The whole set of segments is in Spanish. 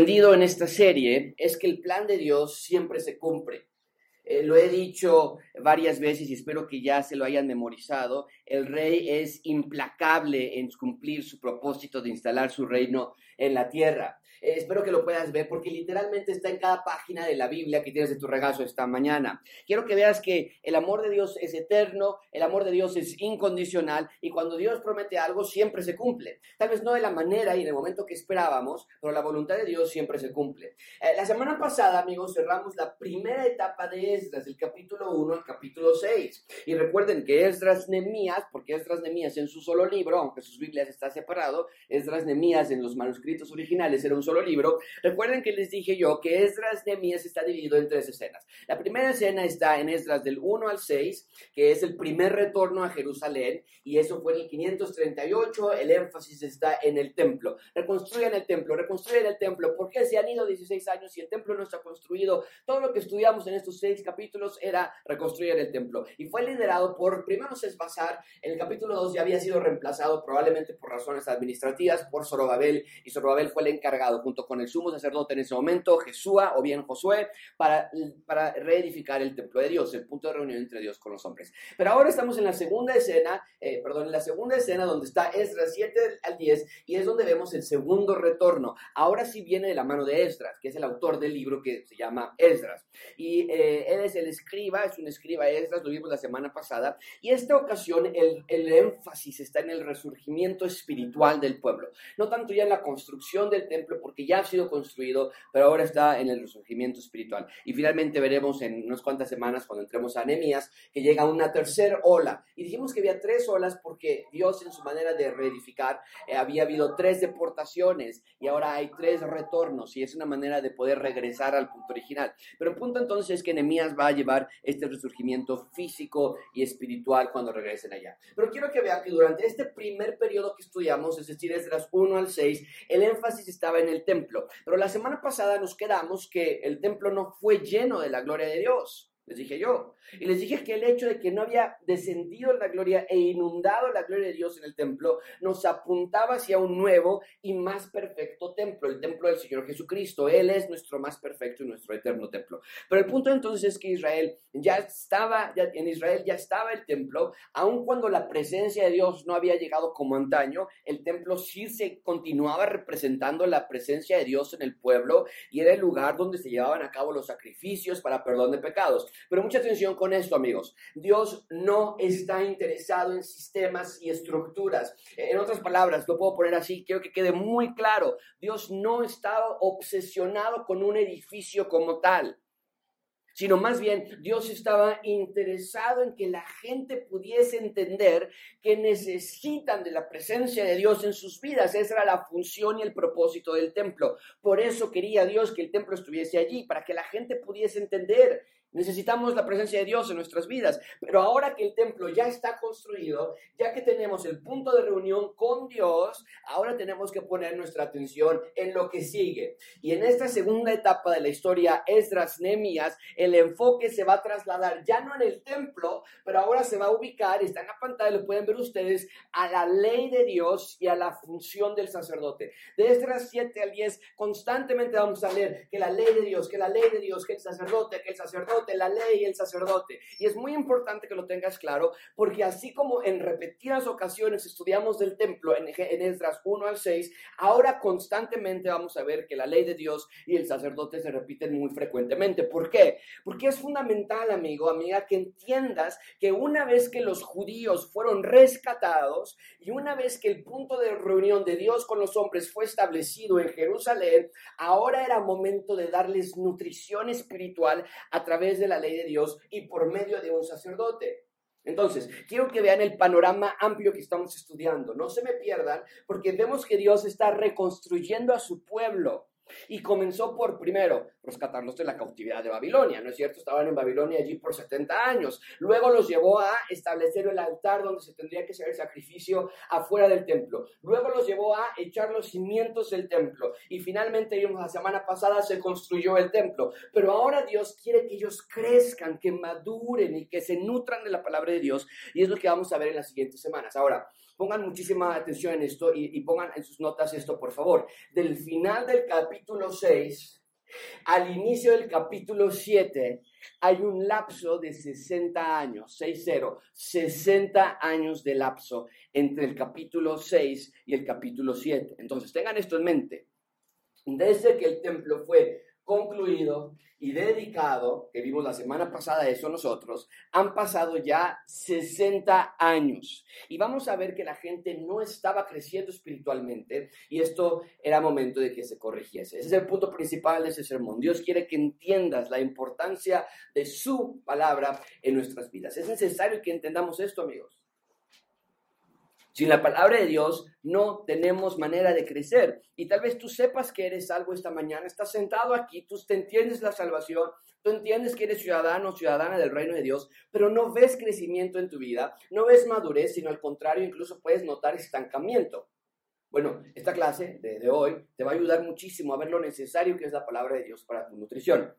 Aprendido en esta serie es que el plan de Dios siempre se cumple. Eh, lo he dicho varias veces y espero que ya se lo hayan memorizado. El rey es implacable en cumplir su propósito de instalar su reino en la tierra. Eh, espero que lo puedas ver porque literalmente está en cada página de la Biblia que tienes de tu regazo esta mañana. Quiero que veas que el amor de Dios es eterno, el amor de Dios es incondicional y cuando Dios promete algo siempre se cumple. Tal vez no de la manera y en el momento que esperábamos, pero la voluntad de Dios siempre se cumple. Eh, la semana pasada, amigos, cerramos la primera etapa de Esdras, del capítulo 1 al capítulo 6. Y recuerden que Esdras Nemías, porque Esdras Nemías en su solo libro, aunque sus Biblias está separado, Esdras Nemías en los manuscritos originales era un solo libro, recuerden que les dije yo que Esdras Nehemías está dividido en tres escenas. La primera escena está en Esdras del 1 al 6, que es el primer retorno a Jerusalén, y eso fue en el 538, el énfasis está en el templo. Reconstruyan el templo, reconstruyan el templo. ¿Por qué se han ido 16 años y el templo no está construido? Todo lo que estudiamos en estos seis capítulos era reconstruir el templo. Y fue liderado por, primero Sesbazar, en el capítulo 2 ya había sido reemplazado probablemente por razones administrativas por Zorobabel, y Zorobabel fue el encargado junto con el sumo sacerdote en ese momento, Jesúa o bien Josué, para, para reedificar el templo de Dios, el punto de reunión entre Dios con los hombres. Pero ahora estamos en la segunda escena, eh, perdón, en la segunda escena donde está Esdras 7 al 10 y es donde vemos el segundo retorno. Ahora sí viene de la mano de Esdras, que es el autor del libro que se llama Esdras. Y eh, él es el escriba, es un escriba Esdras, lo vimos la semana pasada. Y esta ocasión el, el énfasis está en el resurgimiento espiritual del pueblo. No tanto ya en la construcción del templo, porque ya ha sido construido, pero ahora está en el resurgimiento espiritual. Y finalmente veremos en unas cuantas semanas, cuando entremos a Nehemías, que llega una tercera ola. Y dijimos que había tres olas porque Dios en su manera de reedificar eh, había habido tres deportaciones y ahora hay tres retornos y es una manera de poder regresar al punto original. Pero el punto entonces es que Nehemías va a llevar este resurgimiento físico y espiritual cuando regresen allá. Pero quiero que vean que durante este primer periodo que estudiamos, es decir, desde las 1 al 6, el énfasis estaba en el templo. Pero la semana pasada nos quedamos que el templo no fue lleno de la gloria de Dios les dije yo. Y les dije que el hecho de que no había descendido la gloria e inundado la gloria de Dios en el templo nos apuntaba hacia un nuevo y más perfecto templo, el templo del Señor Jesucristo. Él es nuestro más perfecto y nuestro eterno templo. Pero el punto entonces es que Israel ya estaba, en Israel ya estaba el templo, aun cuando la presencia de Dios no había llegado como antaño, el templo sí se continuaba representando la presencia de Dios en el pueblo y era el lugar donde se llevaban a cabo los sacrificios para perdón de pecados. Pero mucha atención con esto, amigos. Dios no está interesado en sistemas y estructuras. En otras palabras, lo puedo poner así, quiero que quede muy claro. Dios no estaba obsesionado con un edificio como tal sino más bien Dios estaba interesado en que la gente pudiese entender que necesitan de la presencia de Dios en sus vidas. Esa era la función y el propósito del templo. Por eso quería Dios que el templo estuviese allí, para que la gente pudiese entender Necesitamos la presencia de Dios en nuestras vidas. Pero ahora que el templo ya está construido, ya que tenemos el punto de reunión con Dios, ahora tenemos que poner nuestra atención en lo que sigue. Y en esta segunda etapa de la historia, Esdras Nehemías, el enfoque se va a trasladar ya no en el templo, pero ahora se va a ubicar, está en la pantalla, lo pueden ver ustedes, a la ley de Dios y a la función del sacerdote. De Esdras 7 al 10, constantemente vamos a leer que la ley de Dios, que la ley de Dios, que el sacerdote, que el sacerdote, la ley y el sacerdote. Y es muy importante que lo tengas claro, porque así como en repetidas ocasiones estudiamos del templo en, en Esdras 1 al 6, ahora constantemente vamos a ver que la ley de Dios y el sacerdote se repiten muy frecuentemente. ¿Por qué? Porque es fundamental, amigo, amiga, que entiendas que una vez que los judíos fueron rescatados y una vez que el punto de reunión de Dios con los hombres fue establecido en Jerusalén, ahora era momento de darles nutrición espiritual a través de la ley de Dios y por medio de un sacerdote. Entonces, quiero que vean el panorama amplio que estamos estudiando. No se me pierdan, porque vemos que Dios está reconstruyendo a su pueblo. Y comenzó por, primero, rescatarlos de la cautividad de Babilonia, ¿no es cierto? Estaban en Babilonia allí por 70 años. Luego los llevó a establecer el altar donde se tendría que hacer el sacrificio afuera del templo. Luego los llevó a echar los cimientos del templo. Y finalmente, vimos la semana pasada, se construyó el templo. Pero ahora Dios quiere que ellos crezcan, que maduren y que se nutran de la palabra de Dios. Y es lo que vamos a ver en las siguientes semanas. Ahora, pongan muchísima atención en esto y, y pongan en sus notas esto, por favor. Del final del capítulo 6 al inicio del capítulo 7 hay un lapso de 60 años, 6-0, 60 años de lapso entre el capítulo 6 y el capítulo 7. Entonces, tengan esto en mente. Desde que el templo fue concluido y dedicado, que vimos la semana pasada eso nosotros, han pasado ya 60 años. Y vamos a ver que la gente no estaba creciendo espiritualmente y esto era momento de que se corrigiese. Ese es el punto principal de ese sermón. Dios quiere que entiendas la importancia de su palabra en nuestras vidas. Es necesario que entendamos esto, amigos. Sin la palabra de Dios no tenemos manera de crecer. Y tal vez tú sepas que eres algo esta mañana, estás sentado aquí, tú te entiendes la salvación, tú entiendes que eres ciudadano o ciudadana del reino de Dios, pero no ves crecimiento en tu vida, no ves madurez, sino al contrario, incluso puedes notar estancamiento. Bueno, esta clase de hoy te va a ayudar muchísimo a ver lo necesario que es la palabra de Dios para tu nutrición.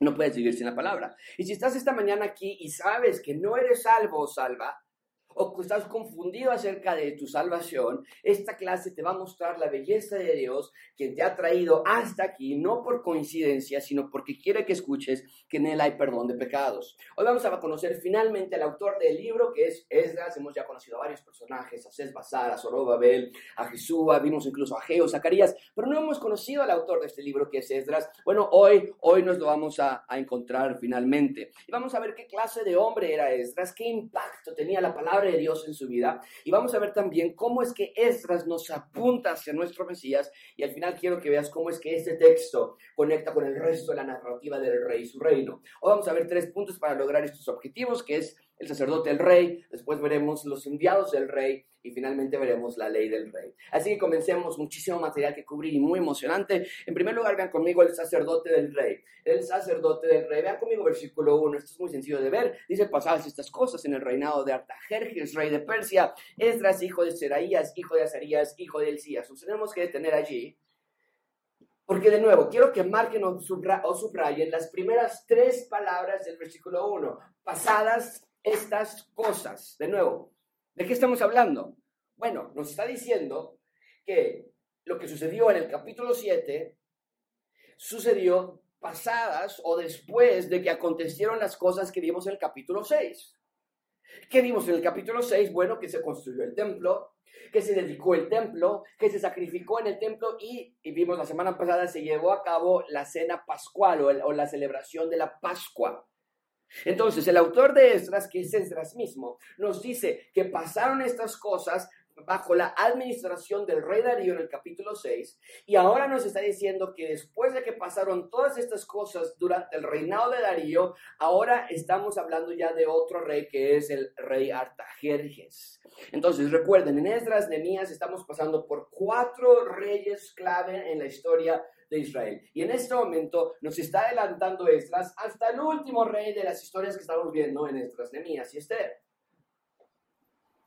No puedes vivir sin la palabra. Y si estás esta mañana aquí y sabes que no eres salvo o salva, o que estás confundido acerca de tu salvación, esta clase te va a mostrar la belleza de Dios que te ha traído hasta aquí, no por coincidencia, sino porque quiere que escuches que en Él hay perdón de pecados. Hoy vamos a conocer finalmente al autor del libro, que es Esdras. Hemos ya conocido a varios personajes, a Basar, a Zorobabel, a Jesúa, vimos incluso a Geo, Zacarías, pero no hemos conocido al autor de este libro, que es Esdras. Bueno, hoy, hoy nos lo vamos a, a encontrar finalmente. Y vamos a ver qué clase de hombre era Esdras, qué impacto tenía la palabra de Dios en su vida. Y vamos a ver también cómo es que Esdras nos apunta hacia nuestro Mesías. Y al final quiero que veas cómo es que este texto conecta con el resto de la narrativa del rey y su reino. Hoy vamos a ver tres puntos para lograr estos objetivos, que es el sacerdote el rey, después veremos los enviados del rey y finalmente veremos la ley del rey. Así que comencemos, muchísimo material que cubrir y muy emocionante. En primer lugar, vean conmigo el sacerdote del rey. El sacerdote del rey, vean conmigo versículo 1, esto es muy sencillo de ver. Dice, pasadas estas cosas en el reinado de Artajerjes, rey de Persia, Esdras, hijo de Seraías, hijo de Azarías, hijo de Elías. Nos tenemos que detener allí. Porque de nuevo, quiero que marquen o, subrayen las primeras tres palabras del versículo 1, pasadas estas cosas. De nuevo, ¿de qué estamos hablando? Bueno, nos está diciendo que lo que sucedió en el capítulo 7 sucedió pasadas o después de que acontecieron las cosas que vimos en el capítulo 6. ¿Qué vimos en el capítulo 6? Bueno, que se construyó el templo, que se dedicó el templo, que se sacrificó en el templo y, vimos la semana pasada, se llevó a cabo la cena pascual o la celebración de la Pascua. Entonces, el autor de Esdras, que es Esdras mismo, nos dice que pasaron estas cosas bajo la administración del rey Darío en el capítulo 6, y ahora nos está diciendo que después de que pasaron todas estas cosas durante el reinado de Darío, ahora estamos hablando ya de otro rey que es el rey Artajerjes. Entonces, recuerden, en Esdras, Nemías, estamos pasando por cuatro reyes clave en la historia de Israel. Y en este momento nos está adelantando Esdras hasta el último rey de las historias que estamos viendo en Esdras, Nemías y Esther.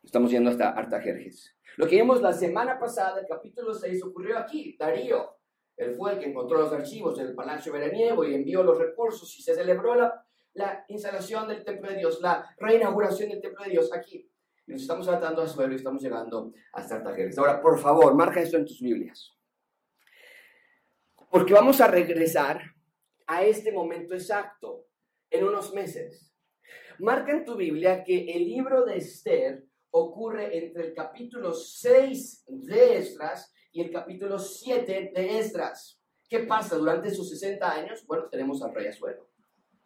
Estamos yendo hasta Artajerjes. Lo que vimos la semana pasada, el capítulo 6, ocurrió aquí. Darío, él fue el que encontró los archivos del palacio veraniego y envió los recursos y se celebró la, la instalación del templo de Dios, la reinauguración del templo de Dios aquí. Y nos estamos tratando a suelo y estamos llegando hasta Artajerjes. Ahora, por favor, marca esto en tus Biblias. Porque vamos a regresar a este momento exacto en unos meses. Marca en tu Biblia que el libro de Esther ocurre entre el capítulo 6 de Esdras y el capítulo 7 de Esdras. ¿Qué pasa durante esos 60 años? Bueno, tenemos al rey Azuero.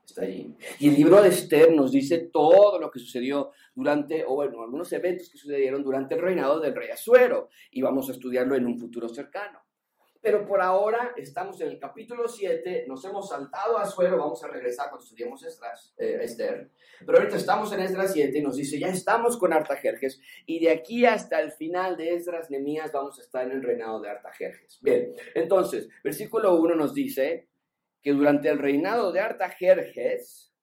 Está allí. Y el libro de Esther nos dice todo lo que sucedió durante, o bueno, algunos eventos que sucedieron durante el reinado del rey Azuero. Y vamos a estudiarlo en un futuro cercano. Pero por ahora estamos en el capítulo 7, nos hemos saltado a suelo, vamos a regresar cuando estudiemos Estras, eh, Esther. Pero ahorita estamos en Esdras 7 y nos dice, ya estamos con Artajerjes y de aquí hasta el final de Esdras Nemías vamos a estar en el reinado de Artajerjes. Bien, entonces, versículo 1 nos dice que durante el reinado de Artajerjes,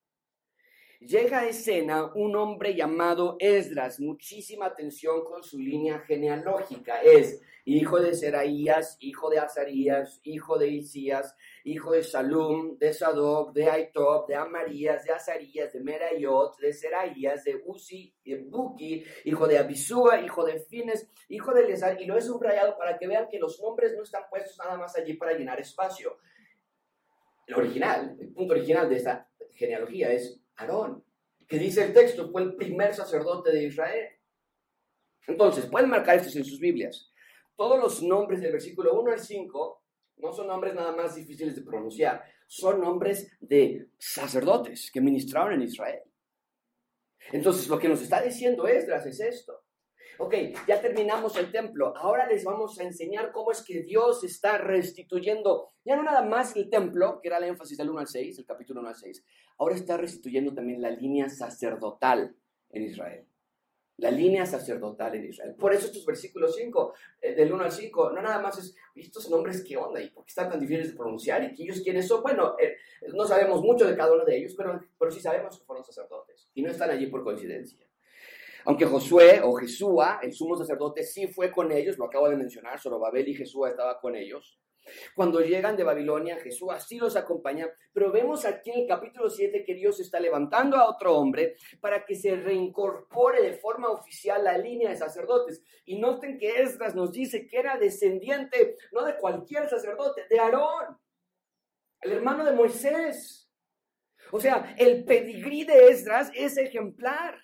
llega a escena un hombre llamado Esdras. Muchísima atención con su línea genealógica. Es hijo de Seraías, hijo de Azarías, hijo de Isías, hijo de Salum, de Sadoc, de Aitob, de Amarías, de Azarías, de Merayot, de Seraías, de Uzi, de Buki, hijo de Abisúa, hijo de Fines, hijo de Elezar, y lo he subrayado para que vean que los nombres no están puestos nada más allí para llenar espacio. El original, el punto original de esta genealogía es Aarón, que dice el texto, fue el primer sacerdote de Israel. Entonces, pueden marcar esto en sus Biblias. Todos los nombres del versículo 1 al 5 no son nombres nada más difíciles de pronunciar, son nombres de sacerdotes que ministraron en Israel. Entonces, lo que nos está diciendo Esdras es esto. Ok, ya terminamos el templo. Ahora les vamos a enseñar cómo es que Dios está restituyendo, ya no nada más el templo, que era el énfasis del 1 al 6, el capítulo 1 al 6, ahora está restituyendo también la línea sacerdotal en Israel la línea sacerdotal en Israel. Por eso estos versículos 5, eh, del 1 al 5, no nada más es, estos nombres, ¿qué onda? ¿Y por qué están tan difíciles de pronunciar? ¿Y ellos quiénes son? Bueno, eh, no sabemos mucho de cada uno de ellos, pero, pero sí sabemos que fueron sacerdotes. Y no están allí por coincidencia. Aunque Josué o Jesúa, el sumo sacerdote, sí fue con ellos, lo acabo de mencionar, Babel y Jesúa estaba con ellos. Cuando llegan de Babilonia, Jesús así los acompaña, pero vemos aquí en el capítulo 7 que Dios está levantando a otro hombre para que se reincorpore de forma oficial la línea de sacerdotes. Y noten que Esdras nos dice que era descendiente, no de cualquier sacerdote, de Aarón, el hermano de Moisés. O sea, el pedigrí de Esdras es ejemplar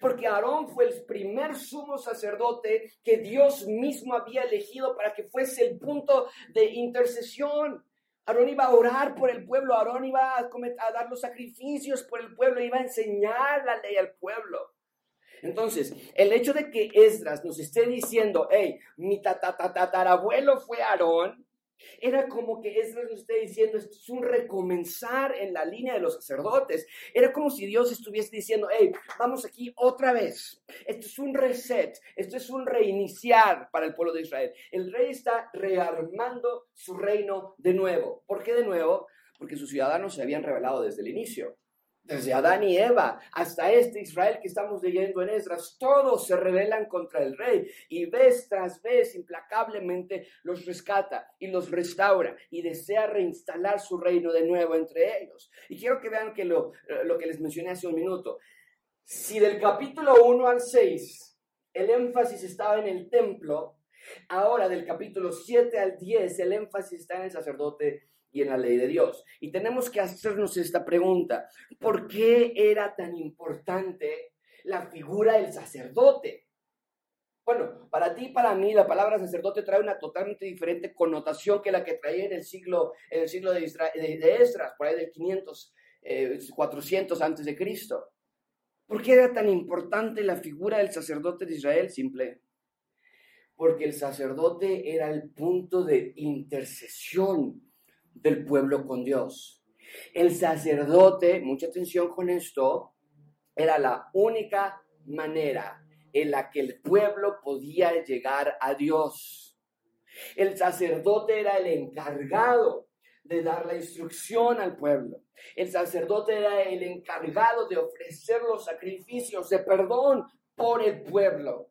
porque Aarón fue el primer sumo sacerdote que Dios mismo había elegido para que fuese el punto de intercesión. Aarón iba a orar por el pueblo, Aarón iba a, dar los sacrificios por el pueblo, iba a enseñar la ley al pueblo. Entonces, el hecho de que Esdras nos esté diciendo, hey, mi tatarabuelo fue Aarón, era como que Esdras nos está diciendo, esto es un recomenzar en la línea de los sacerdotes. Era como si Dios estuviese diciendo, hey, vamos aquí otra vez. Esto es un reset, esto es un reiniciar para el pueblo de Israel. El rey está rearmando su reino de nuevo. ¿Por qué de nuevo? Porque sus ciudadanos se habían revelado desde el inicio desde Adán y Eva hasta este Israel que estamos leyendo en Esdras, todos se rebelan contra el rey y vez tras vez implacablemente los rescata y los restaura y desea reinstalar su reino de nuevo entre ellos. Y quiero que vean que lo, lo que les mencioné hace un minuto, si del capítulo 1 al 6 el énfasis estaba en el templo, ahora del capítulo 7 al 10 el énfasis está en el sacerdote y en la ley de Dios. Y tenemos que hacernos esta pregunta. ¿Por qué era tan importante la figura del sacerdote? Bueno, para ti y para mí la palabra sacerdote trae una totalmente diferente connotación que la que traía en el siglo, en el siglo de, Esdras, por ahí del 500, 400 eh, antes de Cristo. ¿Por qué era tan importante la figura del sacerdote de Israel? Simple. Porque el sacerdote era el punto de intercesión del pueblo con Dios. El sacerdote, mucha atención con esto, era la única manera en la que el pueblo podía llegar a Dios. El sacerdote era el encargado de dar la instrucción al pueblo. El sacerdote era el encargado de ofrecer los sacrificios de perdón por el pueblo.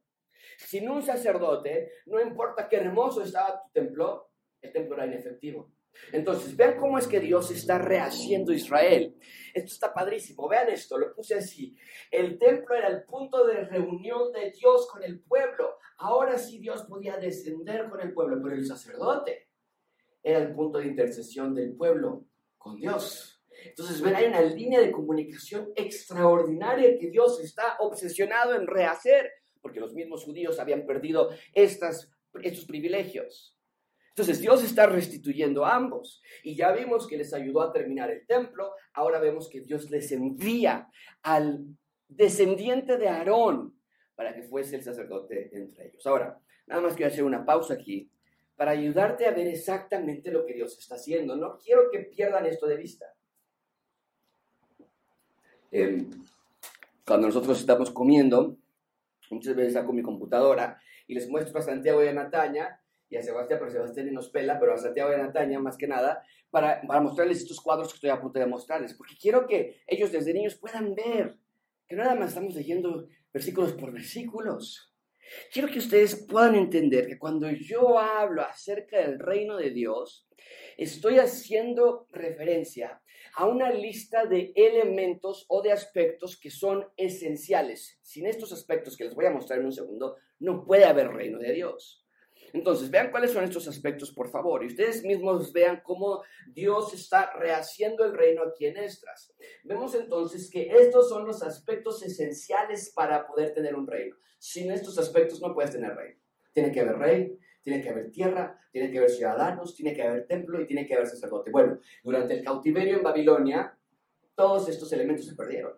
Sin un sacerdote, no importa qué hermoso estaba tu templo, el templo era inefectivo. Entonces, vean cómo es que Dios está rehaciendo Israel. Esto está padrísimo. Vean esto, lo puse así. El templo era el punto de reunión de Dios con el pueblo. Ahora sí Dios podía descender con el pueblo, pero el sacerdote era el punto de intercesión del pueblo con Dios. Entonces, ven, hay una línea de comunicación extraordinaria que Dios está obsesionado en rehacer, porque los mismos judíos habían perdido estos privilegios. Entonces Dios está restituyendo a ambos. Y ya vimos que les ayudó a terminar el templo. Ahora vemos que Dios les envía al descendiente de Aarón para que fuese el sacerdote entre ellos. Ahora, nada más quiero hacer una pausa aquí para ayudarte a ver exactamente lo que Dios está haciendo. No quiero que pierdan esto de vista. Em, cuando nosotros estamos comiendo, muchas veces saco mi computadora y les muestro a Santiago y a Nataña y a Sebastián, pero Sebastián nos pela, pero a Santiago a Nataña más que nada, para, para mostrarles estos cuadros que estoy a punto de mostrarles, porque quiero que ellos desde niños puedan ver que no nada más estamos leyendo versículos por versículos, quiero que ustedes puedan entender que cuando yo hablo acerca del reino de Dios, estoy haciendo referencia a una lista de elementos o de aspectos que son esenciales. Sin estos aspectos que les voy a mostrar en un segundo, no puede haber reino de Dios. Entonces, vean cuáles son estos aspectos, por favor, y ustedes mismos vean cómo Dios está rehaciendo el reino aquí en Estras. Vemos entonces que estos son los aspectos esenciales para poder tener un reino. Sin estos aspectos no puedes tener reino. Tiene que haber rey, tiene que haber tierra, tiene que haber ciudadanos, tiene que haber templo y tiene que haber sacerdote. Bueno, durante el cautiverio en Babilonia, todos estos elementos se perdieron.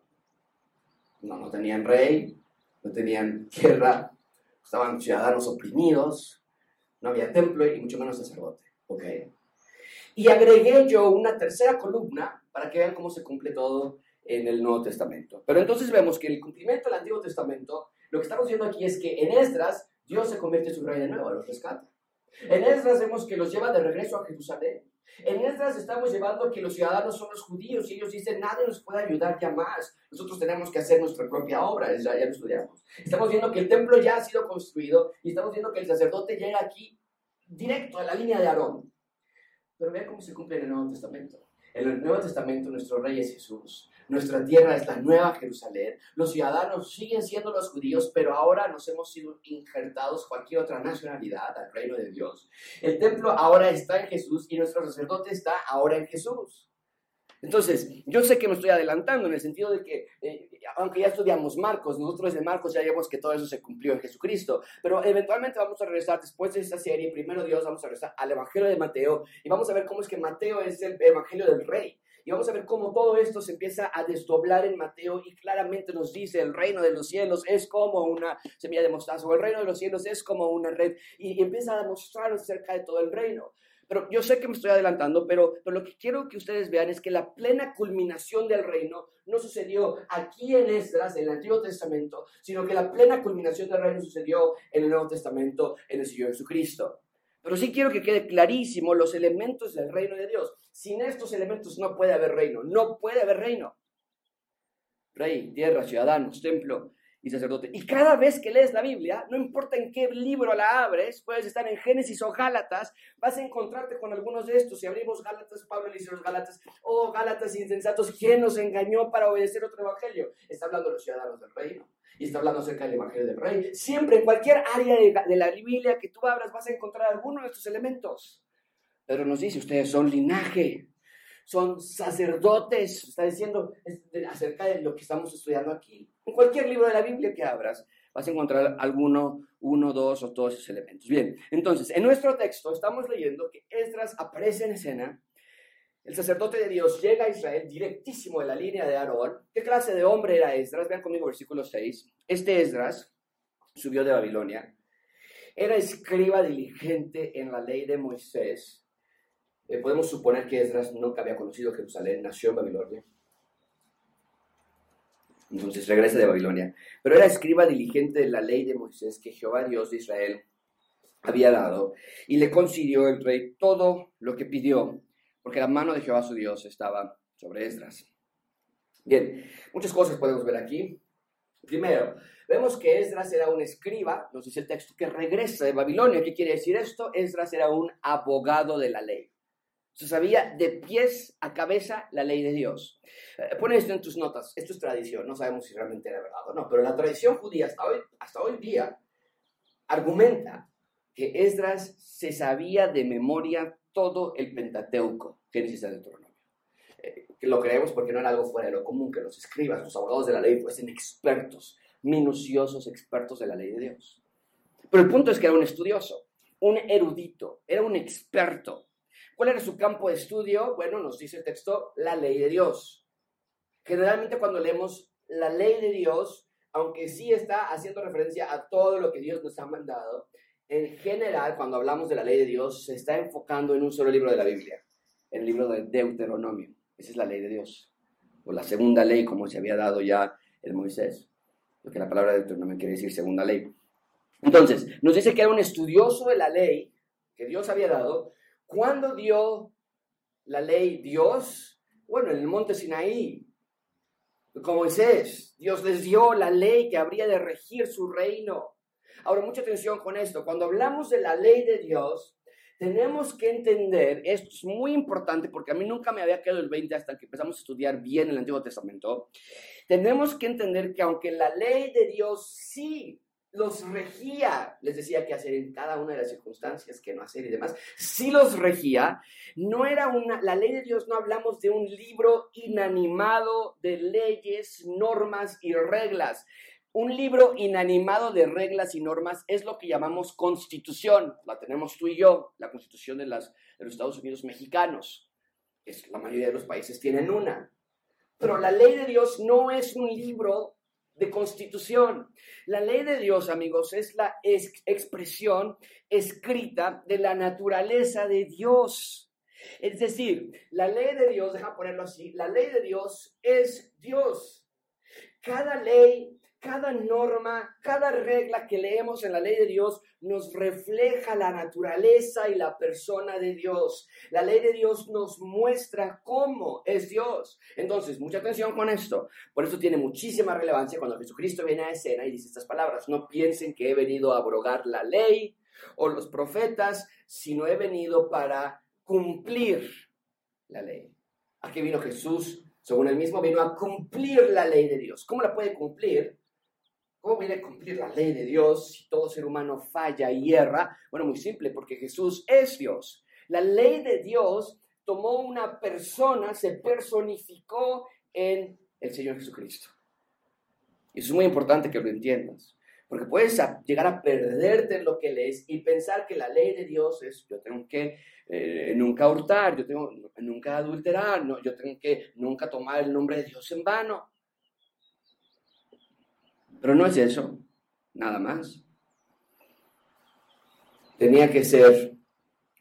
No, no tenían rey, no tenían tierra, estaban ciudadanos oprimidos, no había templo y mucho menos sacerdote. ¿ok? Y agregué yo una tercera columna para que vean cómo se cumple todo en el Nuevo Testamento. Pero entonces vemos que el cumplimiento del Antiguo Testamento, lo que estamos viendo aquí es que en Esdras Dios se convierte en su rey de nuevo, los rescata. En Esdras vemos que los lleva de regreso a Jerusalén. En Esdras estamos llevando que los ciudadanos son los judíos y ellos dicen, nadie nos puede ayudar ya más. Nosotros tenemos que hacer nuestra propia obra, ya, ya lo estudiamos. Estamos viendo que el templo ya ha sido construido y estamos viendo que el sacerdote llega aquí directo a la línea de Aarón. Pero vean cómo se cumple en el Nuevo Testamento. En el Nuevo Testamento nuestro rey es Jesús. Nuestra tierra es la nueva Jerusalén. Los ciudadanos siguen siendo los judíos, pero ahora nos hemos sido injertados cualquier otra nacionalidad al reino de Dios. El templo ahora está en Jesús y nuestro sacerdote está ahora en Jesús. Entonces, yo sé que me estoy adelantando en el sentido de que, eh, aunque ya estudiamos Marcos, nosotros de Marcos ya vemos que todo eso se cumplió en Jesucristo, pero eventualmente vamos a regresar después de esta serie, primero Dios, vamos a regresar al Evangelio de Mateo y vamos a ver cómo es que Mateo es el Evangelio del Rey. Y vamos a ver cómo todo esto se empieza a desdoblar en Mateo y claramente nos dice el reino de los cielos es como una semilla de mostaza o el reino de los cielos es como una red y, empieza a demostrar acerca de todo el reino. Pero yo sé que me estoy adelantando, pero, pero, lo que quiero que ustedes vean es que la plena culminación del reino no sucedió aquí en Esdras, en el Antiguo Testamento, sino que la plena culminación del reino sucedió en el Nuevo Testamento, en el Señor Jesucristo. Pero sí quiero que quede clarísimo los elementos del reino de Dios. Sin estos elementos no puede haber reino, no puede haber reino. Rey, tierra, ciudadanos, templo, y sacerdote. Y cada vez que lees la Biblia, no importa en qué libro la abres, puedes estar en Génesis o Gálatas, vas a encontrarte con algunos de estos. Si abrimos Gálatas, Pablo le dice a los Gálatas, oh Gálatas insensatos, ¿quién nos engañó para obedecer otro evangelio? Está hablando de los ciudadanos del reino. Y está hablando acerca del Evangelio del Rey. Siempre, en cualquier área de, la Biblia que tú abras, vas a encontrar alguno de estos elementos. Pedro nos dice, ustedes son linaje, son sacerdotes, está diciendo acerca de lo que estamos estudiando aquí. En cualquier libro de la Biblia que abras, vas a encontrar alguno, uno, dos o todos esos elementos. Bien, entonces, en nuestro texto estamos leyendo que Esdras aparece en escena. El sacerdote de Dios llega a Israel directísimo de la línea de Aarón. ¿Qué clase de hombre era Esdras? Vean conmigo versículo 6. Este Esdras subió de Babilonia. Era escriba diligente en la ley de Moisés eh, podemos suponer que Esdras nunca había conocido Jerusalén, nació en Babilonia. Entonces regresa de Babilonia. Pero era escriba diligente de la ley de Moisés que Jehová Dios de Israel había dado y le concedió el rey todo lo que pidió, porque la mano de Jehová su Dios estaba sobre Esdras. Bien, muchas cosas podemos ver aquí. Primero, vemos que Esdras era un escriba, nos dice el texto, que regresa de Babilonia. ¿Qué quiere decir esto? Esdras era un abogado de la ley. Se sabía de pies a cabeza la ley de Dios. Eh, pone esto en tus notas. Esto es tradición. No sabemos si realmente era verdad o no. Pero la tradición judía hasta hoy, hasta hoy día argumenta que Esdras se sabía de memoria todo el Pentateuco, Génesis a Deuteronomio. Eh, que lo creemos porque no era algo fuera de lo común que los escribas, los abogados de la ley fuesen expertos, minuciosos expertos de la ley de Dios. Pero el punto es que era un estudioso, un erudito, era un experto ¿Cuál era su campo de estudio? Bueno, nos dice el texto, la ley de Dios. Generalmente cuando leemos la ley de Dios, aunque sí está haciendo referencia a todo lo que Dios nos ha mandado, en general, cuando hablamos de la ley de Dios, se está enfocando en un solo libro de la Biblia, el libro de Deuteronomio. Esa es la ley de Dios, o la segunda ley, como se había dado ya el Moisés, porque la palabra Deuteronomio quiere decir segunda ley. Entonces, nos dice que era un estudioso de la ley que Dios había dado, ¿Cuándo dio la ley Dios? Bueno, en el monte Sinaí, como Moisés, Dios les dio la ley que habría de regir su reino. Ahora, mucha atención con esto. Cuando hablamos de la ley de Dios, tenemos que entender, esto es muy importante porque a mí nunca me había quedado el 20 hasta que empezamos a estudiar bien el Antiguo Testamento. Tenemos que entender que aunque la ley de Dios sí los regía, les decía qué hacer en cada una de las circunstancias, qué no hacer y demás, sí los regía, no era una, la ley de Dios no hablamos de un libro inanimado de leyes, normas y reglas. Un libro inanimado de reglas y normas es lo que llamamos constitución. La tenemos tú y yo, la constitución de, las, de los Estados Unidos mexicanos. Es, la mayoría de los países tienen una. Pero la ley de Dios no es un libro de constitución. La ley de Dios, amigos, es la expresión escrita de la naturaleza de Dios. Es decir, la ley de Dios, deja ponerlo así, la ley de Dios es Dios. Cada ley cada norma, cada regla que leemos en la ley de Dios nos refleja la naturaleza y la persona de Dios. La ley de Dios nos muestra cómo es Dios. Entonces, mucha atención con esto. Por eso tiene muchísima relevancia cuando Jesucristo viene a escena y dice estas palabras. No piensen que he venido a abrogar la ley o los profetas, sino he venido para cumplir la ley. Aquí vino Jesús, según él mismo, vino a cumplir la ley de Dios. ¿Cómo la puede cumplir? ¿Cómo viene a cumplir la ley de Dios si todo ser humano falla y hierra? Bueno, muy simple, porque Jesús es Dios. La ley de Dios tomó una persona, se personificó en el Señor Jesucristo. Y eso es muy importante que lo entiendas, porque puedes llegar a perderte en lo que lees y pensar que la ley de Dios es, yo tengo que eh, nunca hurtar, yo tengo nunca adulterar, no, yo tengo que nunca tomar el nombre de Dios en vano. Pero no es eso, nada más. Tenía que ser,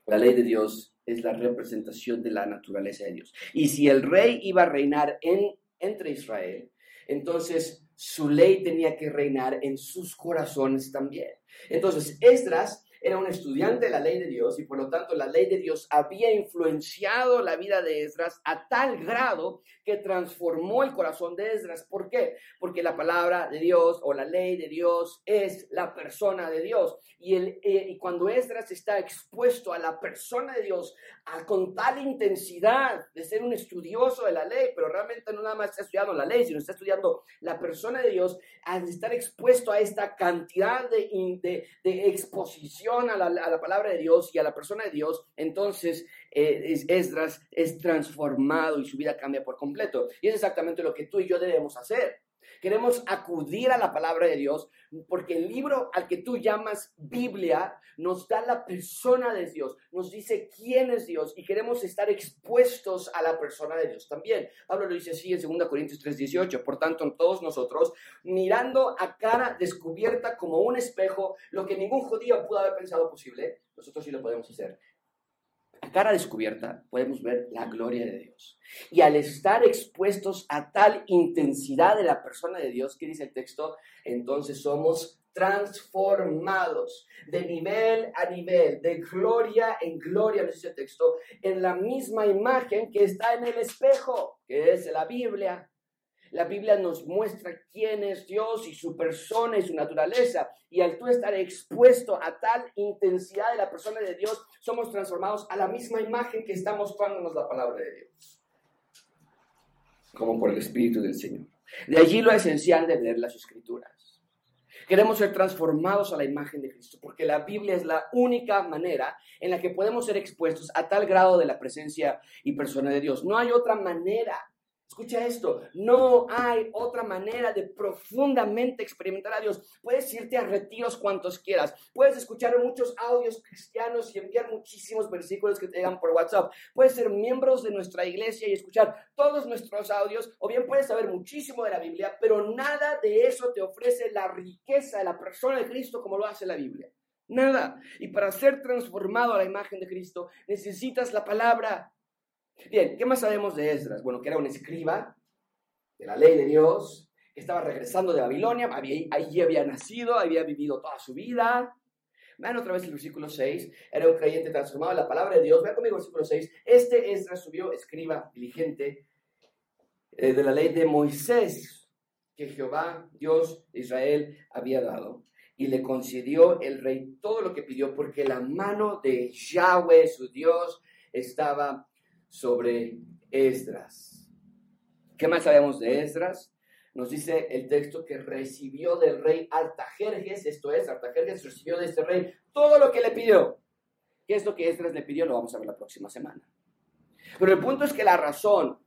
la ley de Dios es la representación de la naturaleza de Dios. Y si el rey iba a reinar en, entre Israel, entonces su ley tenía que reinar en sus corazones también. Entonces, Esdras era un estudiante de la ley de Dios y por lo tanto la ley de Dios había influenciado la vida de Esdras a tal grado que transformó el corazón de Esdras. ¿Por qué? Porque la palabra de Dios o la ley de Dios es la persona de Dios. Y, el, eh, y cuando Esdras está expuesto a la persona de Dios a, con tal intensidad de ser un estudioso de la ley, pero realmente no nada más está estudiando la ley, sino está estudiando la persona de Dios, al estar expuesto a esta cantidad de, de, de exposición, a la, palabra de Dios y a la persona de Dios, entonces eh, Esdras es transformado y su vida cambia por completo. Y es exactamente lo que tú y yo debemos hacer. Queremos acudir a la palabra de Dios porque el libro al que tú llamas Biblia nos da la persona de Dios, nos dice quién es Dios y queremos estar expuestos a la persona de Dios también. Pablo lo dice así en 2 Corintios 3:18. Por tanto, todos nosotros, mirando a cara descubierta como un espejo, lo que ningún judío pudo haber pensado posible, nosotros sí lo podemos hacer a cara descubierta podemos ver la gloria de Dios. Y al estar expuestos a tal intensidad de la persona de Dios, que dice el texto, entonces somos transformados de nivel a nivel, de gloria en gloria, dice el texto, en la misma imagen que está en el espejo, que es la Biblia. La Biblia nos muestra quién es Dios y su persona y su naturaleza. Y al tú estar expuesto a tal intensidad de la persona de Dios, somos transformados a la misma imagen que está mostrándonos la palabra de Dios. Como por el Espíritu del Señor. De allí lo esencial de leer las Escrituras. Queremos ser transformados a la imagen de Cristo, porque la Biblia es la única manera en la que podemos ser expuestos a tal grado de la presencia y persona de Dios. No hay otra manera Escucha esto, no hay otra manera de profundamente experimentar a Dios. Puedes irte a retiros cuantos quieras, puedes escuchar muchos audios cristianos y enviar muchísimos versículos que te llegan por WhatsApp. Puedes ser miembros de nuestra iglesia y escuchar todos nuestros audios, o bien puedes saber muchísimo de la Biblia, pero nada de eso te ofrece la riqueza de la persona de Cristo como lo hace la Biblia. Nada. Y para ser transformado a la imagen de Cristo, necesitas la palabra. Bien, ¿qué más sabemos de Esdras? Bueno, que era un escriba de la ley de Dios, que estaba regresando de Babilonia, allí había nacido, había vivido toda su vida. Vean otra vez el versículo 6, era un creyente transformado en la palabra de Dios. Vean conmigo el versículo 6, este Esdras subió, escriba, diligente, eh, de la ley de Moisés, que Jehová, Dios de Israel, había dado y le concedió el rey todo lo que pidió porque la mano de Yahweh, su Dios, estaba sobre Esdras. ¿Qué más sabemos de Esdras? Nos dice el texto que recibió del rey Artajerjes, esto es, Artajerjes recibió de este rey todo lo que le pidió. ¿Qué es lo que Esdras le pidió? Lo vamos a ver la próxima semana. Pero el punto es que la razón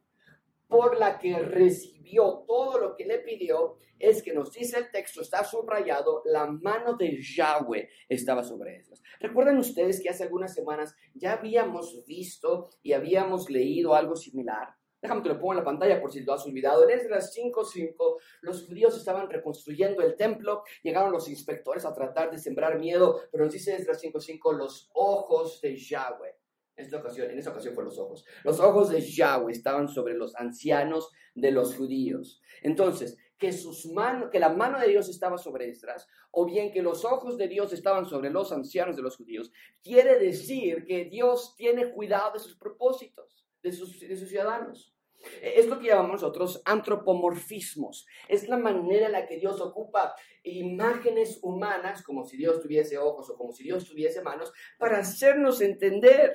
por la que recibió todo lo que le pidió es que nos dice el texto, está subrayado, la mano de Yahweh estaba sobre ellos. Recuerden ustedes que hace algunas semanas ya habíamos visto y habíamos leído algo similar. Déjame que lo pongo en la pantalla por si lo has olvidado. En Esdras 5.5, los judíos estaban reconstruyendo el templo, llegaron los inspectores a tratar de sembrar miedo, pero nos dice Esdras 5.5, los ojos de Yahweh esta ocasión, en esa ocasión fue los ojos. Los ojos de Yahweh estaban sobre los ancianos de los judíos. Entonces, que, sus manos, que la mano de Dios estaba sobre Esdras, o bien que los ojos de Dios estaban sobre los ancianos de los judíos, quiere decir que Dios tiene cuidado de sus propósitos, de sus, de sus ciudadanos. Es lo que llamamos nosotros antropomorfismos. Es la manera en la que Dios ocupa imágenes humanas, como si Dios tuviese ojos o como si Dios tuviese manos, para hacernos entender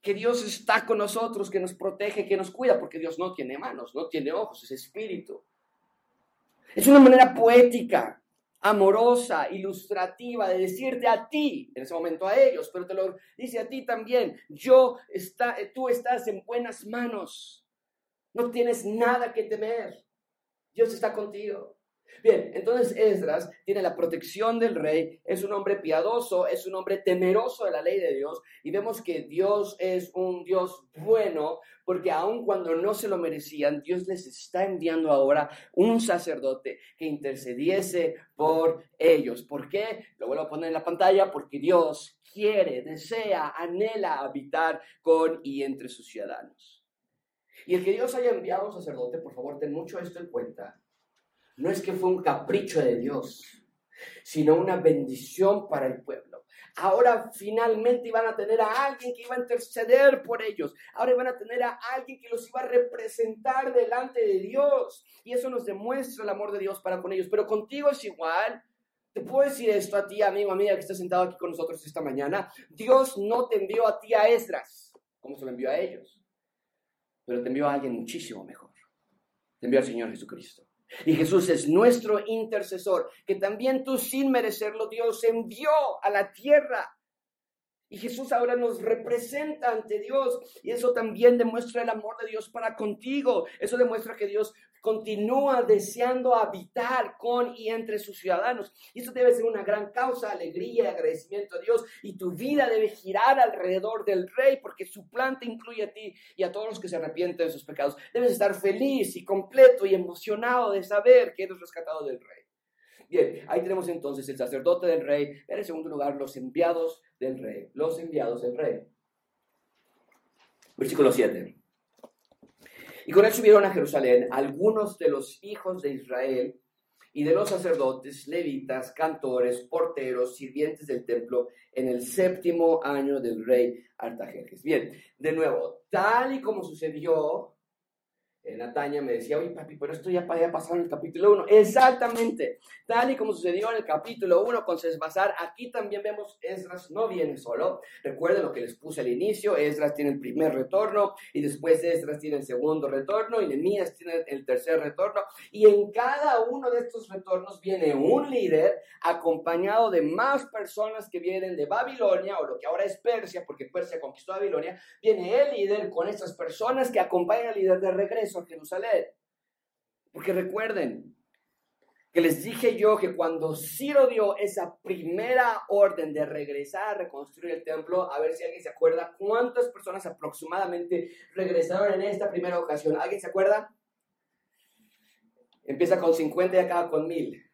que Dios está con nosotros, que nos protege, que nos cuida, porque Dios no tiene manos, no tiene ojos, es espíritu. Es una manera poética, amorosa, ilustrativa de decirte a ti, en ese momento a ellos, pero te lo dice a ti también, yo está, tú estás en buenas manos, no tienes nada que temer, Dios está contigo. Bien, entonces Esdras tiene la protección del rey, es un hombre piadoso, es un hombre temeroso de la ley de Dios y vemos que Dios es un Dios bueno porque aun cuando no se lo merecían, Dios les está enviando ahora un sacerdote que intercediese por ellos. ¿Por qué? Lo vuelvo a poner en la pantalla, porque Dios quiere, desea, anhela habitar con y entre sus ciudadanos. Y el que Dios haya enviado un sacerdote, por favor, ten mucho esto en cuenta no es que fue un capricho de Dios, sino una bendición para el pueblo. Ahora finalmente iban a tener a alguien que iba a interceder por ellos. Ahora iban a tener a alguien que los iba a representar delante de Dios. Y eso nos demuestra el amor de Dios para con ellos. Pero contigo es igual. Te puedo decir esto a ti, amigo, amiga, que está sentado aquí con nosotros esta mañana. Dios no te envió a ti a Esdras, como se lo envió a ellos. Pero te envió a alguien muchísimo mejor. Te envió al Señor Jesucristo. Y Jesús es nuestro intercesor, que también tú sin merecerlo Dios envió a la tierra. Y Jesús ahora nos representa ante Dios. Y eso también demuestra el amor de Dios para contigo. Eso demuestra que Dios continúa deseando habitar con y entre sus ciudadanos. Y eso debe ser una gran causa, alegría y agradecimiento a Dios. Y tu vida debe girar alrededor del Rey, porque su plan te incluye a ti y a todos los que se arrepienten de sus pecados. Debes estar feliz y completo y emocionado de saber que eres rescatado del Rey. Bien, ahí tenemos entonces el sacerdote del Rey. En segundo lugar, los enviados del Rey. Los enviados del Rey. Versículo 7. Y con él subieron a Jerusalén algunos de los hijos de Israel y de los sacerdotes, levitas, cantores, porteros, sirvientes del templo, en el séptimo año del rey Artajerjes. Bien, de nuevo, tal y como sucedió Nataña me decía, oye papi, pero esto ya había en el capítulo 1. Exactamente, tal y como sucedió en el capítulo 1 con Sesbazar, aquí también vemos Esdras no viene solo. Recuerden lo que les puse al inicio, Esdras tiene el primer retorno y después Esdras tiene el segundo retorno y Nehemías tiene el tercer retorno. Y en cada uno de estos retornos viene un líder acompañado de más personas que vienen de Babilonia o lo que ahora es Persia, porque Persia conquistó Babilonia. Viene el líder con estas personas que acompañan al líder de regreso Jerusalén. Porque recuerden que les dije yo que cuando Ciro dio esa primera orden de regresar a reconstruir el templo, a ver si alguien se acuerda cuántas personas aproximadamente regresaron en esta primera ocasión. ¿Alguien se acuerda? Empieza con 50 y acaba con 1000.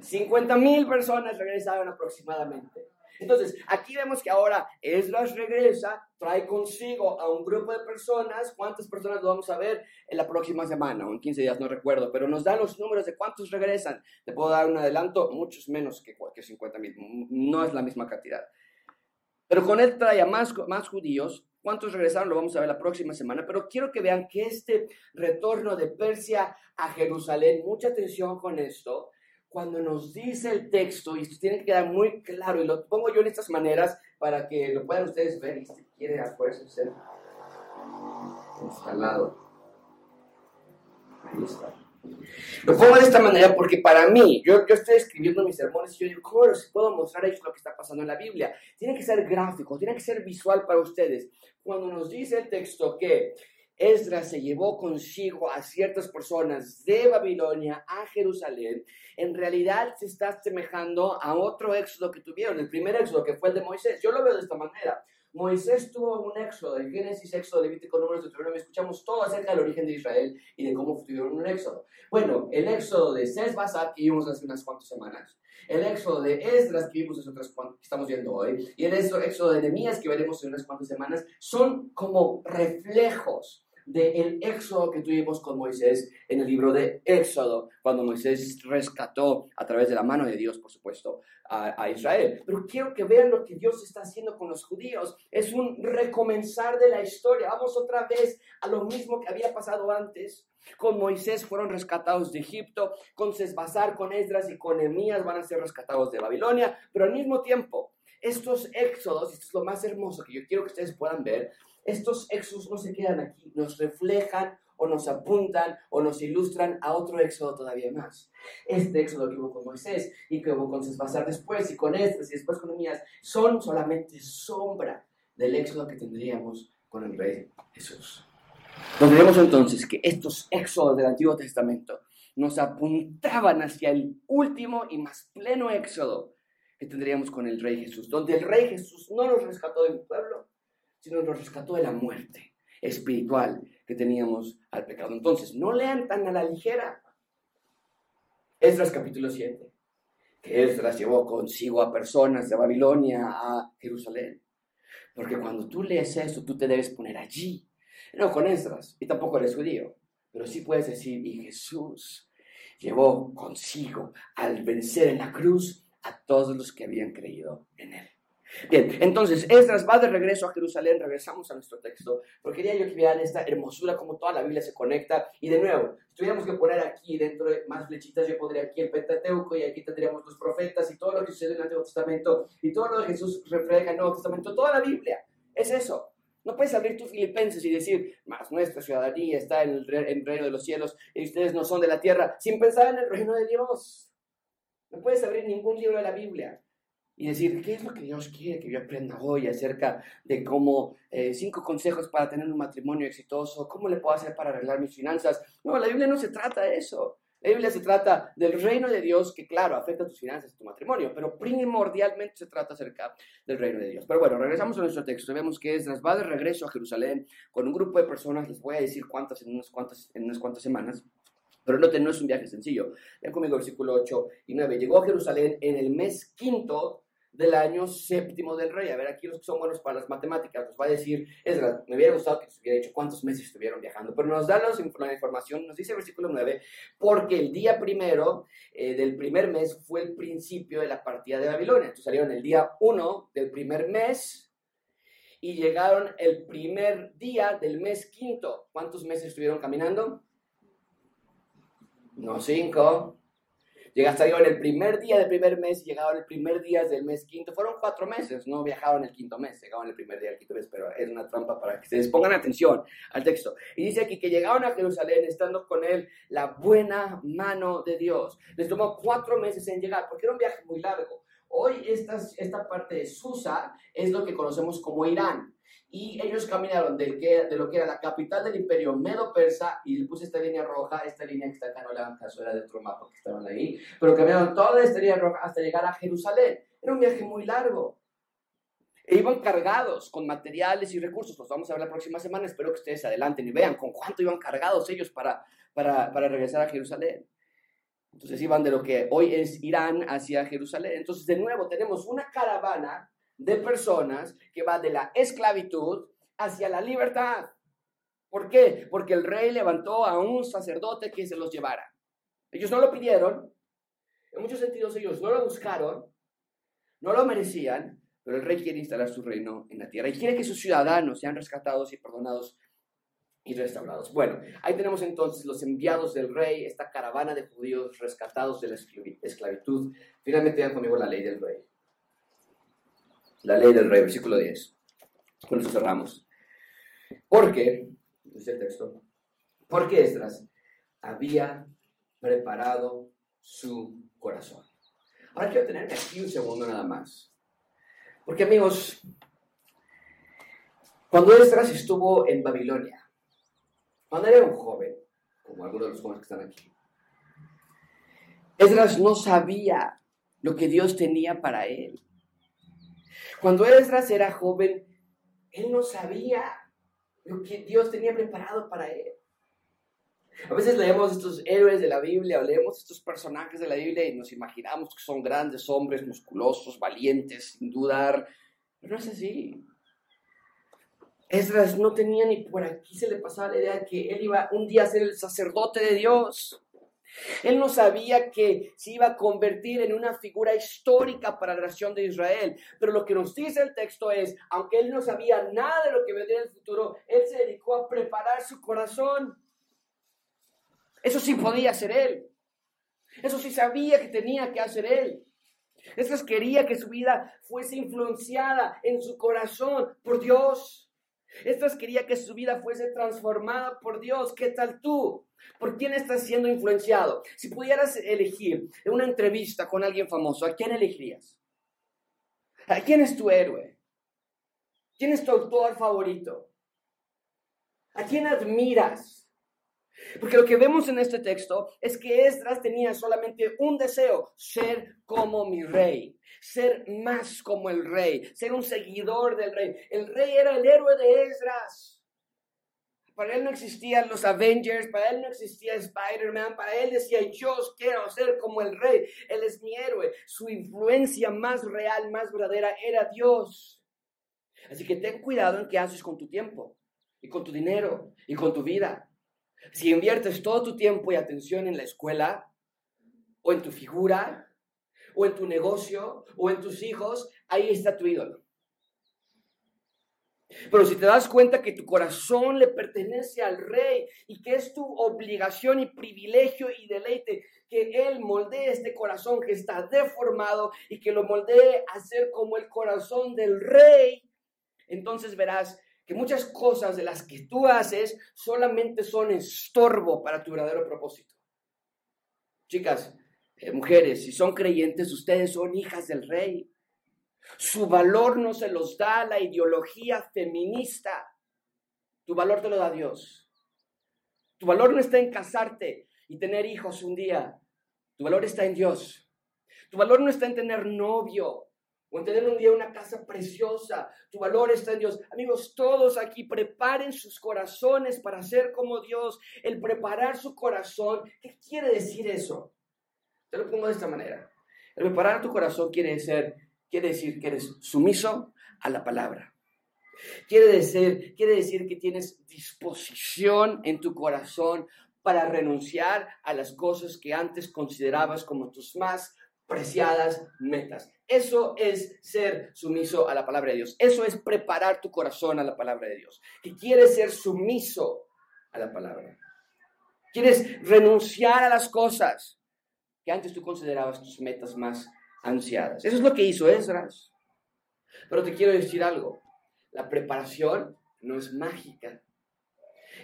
50 mil personas regresaron aproximadamente. Entonces, aquí vemos que ahora Esdras regresa, trae consigo a un grupo de personas. ¿Cuántas personas lo vamos a ver en la próxima semana? O en 15 días, no recuerdo, pero nos da los números de cuántos regresan. Te puedo dar un adelanto, muchos menos que, que 50 mil. No es la misma cantidad. Pero con él trae a más, más judíos. ¿Cuántos regresaron? Lo vamos a ver la próxima semana. Pero quiero que vean que este retorno de Persia a Jerusalén, mucha atención con esto, cuando nos dice el texto, y esto tiene que quedar muy claro, y lo pongo yo en estas maneras para que lo puedan ustedes ver, y si quiere afuera ser instalado. Ahí está. Lo pongo de esta manera porque para mí, yo, yo estoy escribiendo mis sermones y yo digo, ¿cómo puedo mostrar eso lo que está pasando en la Biblia? Tiene que ser gráfico, tiene que ser visual para ustedes. Cuando nos dice el texto que Esdras se llevó consigo a ciertas personas de Babilonia a Jerusalén, en realidad se está asemejando a otro éxodo que tuvieron, el primer éxodo que fue el de Moisés. Yo lo veo de esta manera. Moisés tuvo un éxodo, en Génesis, éxodo, Levítico, Números, Deuteronomio, escuchamos todo acerca del origen de Israel y de cómo tuvieron un éxodo. Bueno, el éxodo de Sesbazar que vimos hace unas cuantas semanas, el éxodo de Esdras que vimos hace otras cuantas, que estamos viendo hoy, y el éxodo de Nehemías que veremos en unas cuantas semanas, son como reflejos del éxodo que tuvimos con Moisés en el libro de Éxodo, cuando Moisés rescató a través de la mano de Dios, por supuesto, a, Israel. Pero quiero que vean lo que Dios está haciendo con los judíos. Es un recomenzar de la historia. Vamos otra vez a lo mismo que había pasado antes. Con Moisés fueron rescatados de Egipto, con Sesbazar, con Esdras y con Emías van a ser rescatados de Babilonia, pero al mismo tiempo, estos éxodos, esto es lo más hermoso que yo quiero que ustedes puedan ver, estos éxodos no se quedan aquí, nos reflejan o nos apuntan o nos ilustran a otro éxodo todavía más. Este éxodo que hubo con Moisés y que hubo con Cesbazar después y con Esdras y después con Emías son solamente sombra del éxodo que tendríamos con el Rey Jesús. Nos entonces que estos éxodos del Antiguo Testamento nos apuntaban hacia el último y más pleno éxodo que tendríamos con el Rey Jesús, donde el Rey Jesús no nos rescató del pueblo, sino nos rescató de la muerte espiritual que teníamos al pecado. Entonces, no lean tan a la ligera. Esdras capítulo 7, que Esdras llevó consigo a personas de Babilonia a Jerusalén. Porque cuando tú lees eso, tú te debes poner allí. No con Esdras, y tampoco eres judío, pero sí puedes decir, y Jesús llevó consigo al vencer en la cruz a todos los que habían creído en él. Bien, entonces Esdras va de regreso a Jerusalén, regresamos a nuestro texto, porque quería yo que vean esta hermosura, como toda la Biblia se conecta, y de nuevo, si tuviéramos que poner aquí dentro de más flechitas, yo pondría aquí el Pentateuco, y aquí tendríamos los profetas, y todo lo que sucede en el Antiguo Testamento, y todo lo que Jesús refleja en el Nuevo Testamento, toda la Biblia, es eso. No puedes abrir tus filipenses y decir, más nuestra ciudadanía está en el, en el reino de los cielos, y ustedes no son de la tierra, sin pensar en el reino de Dios. No puedes abrir ningún libro de la Biblia y decir, ¿qué es lo que Dios quiere que yo aprenda hoy acerca de cómo eh, cinco consejos para tener un matrimonio exitoso? ¿Cómo le puedo hacer para arreglar mis finanzas? No, la Biblia no se trata de eso. La Biblia se trata del reino de Dios que, claro, afecta a tus finanzas y tu matrimonio, pero primordialmente se trata acerca del reino de Dios. Pero bueno, regresamos a nuestro texto. Vemos que Esdras va de regreso a Jerusalén con un grupo de personas, les voy a decir cuántas en unas cuantas, en unas cuantas semanas. Pero no, no es un viaje sencillo. Vean conmigo versículo 8 y 9. Llegó a Jerusalén en el mes quinto del año séptimo del rey. A ver, aquí los que son buenos para las matemáticas nos va a decir, es verdad, me hubiera gustado que nos hubiera dicho cuántos meses estuvieron viajando, pero nos da la información, nos dice el versículo 9, porque el día primero eh, del primer mes fue el principio de la partida de Babilonia. Entonces salieron el día 1 del primer mes y llegaron el primer día del mes quinto. ¿Cuántos meses estuvieron caminando? No, cinco. Llegaste el primer día del primer mes y llegaban el primer día del mes quinto. Fueron cuatro meses, no viajaban el quinto mes, llegaban el primer día del quinto mes, pero es una trampa para que ustedes pongan atención al texto. Y dice aquí que llegaron a Jerusalén estando con él la buena mano de Dios. Les tomó cuatro meses en llegar porque era un viaje muy largo. Hoy esta, esta parte de Susa es lo que conocemos como Irán y ellos caminaron de, que, de lo que era la capital del imperio medo-persa, y le puse esta línea roja, esta línea que está acá, no le hagan caso, era de otro mapa que estaban ahí, pero caminaron toda esta línea roja hasta llegar a Jerusalén. Era un viaje muy largo. E iban cargados con materiales y recursos, los vamos a ver la próxima semana, espero que ustedes adelanten y vean con cuánto iban cargados ellos para, para, para regresar a Jerusalén. Entonces iban de lo que hoy es Irán hacia Jerusalén. Entonces de nuevo tenemos una caravana de personas que va de la esclavitud hacia la libertad. ¿Por qué? Porque el rey levantó a un sacerdote que se los llevara. Ellos no lo pidieron, en muchos sentidos ellos no lo buscaron, no lo merecían, pero el rey quiere instalar su reino en la tierra y quiere que sus ciudadanos sean rescatados y perdonados y restaurados. Bueno, ahí tenemos entonces los enviados del rey, esta caravana de judíos rescatados de la esclavitud. Finalmente vean conmigo la ley del rey. La ley del rey, versículo 10. Con eso cerramos. Porque, dice el texto, porque Esdras había preparado su corazón. Ahora quiero tener aquí un segundo nada más. Porque amigos, cuando Esdras estuvo en Babilonia, cuando era un joven, como algunos de los jóvenes que están aquí, Esdras no sabía lo que Dios tenía para él. Cuando Esdras era joven, él no sabía lo que Dios tenía preparado para él. A veces leemos estos héroes de la Biblia o leemos estos personajes de la Biblia y nos imaginamos que son grandes hombres, musculosos, valientes, sin dudar. Pero no es así. Esdras no tenía ni por aquí se le pasaba la idea de que él iba un día a ser el sacerdote de Dios. Él no sabía que se iba a convertir en una figura histórica para la nación de Israel. Pero lo que nos dice el texto es, aunque él no sabía nada de lo que vendría en el futuro, él se dedicó a preparar su corazón. Eso sí podía hacer él. Eso sí sabía que tenía que hacer él. Eso quería que su vida fuese influenciada en su corazón por Dios. Estas quería que su vida fuese transformada por Dios. ¿Qué tal tú? ¿Por quién estás siendo influenciado? Si pudieras elegir una entrevista con alguien famoso, ¿a quién elegirías? ¿A quién es tu héroe? ¿Quién es tu autor favorito? ¿A quién admiras? Porque lo que vemos en este texto es que Esdras tenía solamente un deseo, ser como mi rey, ser más como el rey, ser un seguidor del rey. El rey era el héroe de Esdras. Para él no existían los Avengers, para él no existía Spider-Man, para él decía, yo quiero ser como el rey, él es mi héroe. Su influencia más real, más verdadera era Dios. Así que ten cuidado en qué haces con tu tiempo, y con tu dinero, y con tu vida. Si inviertes todo tu tiempo y atención en la escuela, o en tu figura, o en tu negocio, o en tus hijos, ahí está tu ídolo. Pero si te das cuenta que tu corazón le pertenece al rey y que es tu obligación y privilegio y deleite que él moldee este corazón que está deformado y que lo moldee a ser como el corazón del rey, entonces verás que muchas cosas de las que tú haces solamente son estorbo para tu verdadero propósito. Chicas, eh, mujeres, si son creyentes, ustedes son hijas del rey. Su valor no se los da la ideología feminista. Tu valor te lo da Dios. Tu valor no está en casarte y tener hijos un día. Tu valor está en Dios. Tu valor no está en tener novio o en tener un día una casa preciosa. Tu valor está en Dios. Amigos, todos aquí preparen sus corazones para ser como Dios. El preparar su corazón, ¿qué quiere decir eso? Te lo pongo de esta manera. El preparar tu corazón quiere decir, quiere decir que eres sumiso a la palabra. Quiere decir, quiere decir que tienes disposición en tu corazón para renunciar a las cosas que antes considerabas como tus más preciadas metas. Eso es ser sumiso a la palabra de Dios. Eso es preparar tu corazón a la palabra de Dios. Que quieres ser sumiso a la palabra. Quieres renunciar a las cosas que antes tú considerabas tus metas más ansiadas. Eso es lo que hizo Esdras. Pero te quiero decir algo. La preparación no es mágica.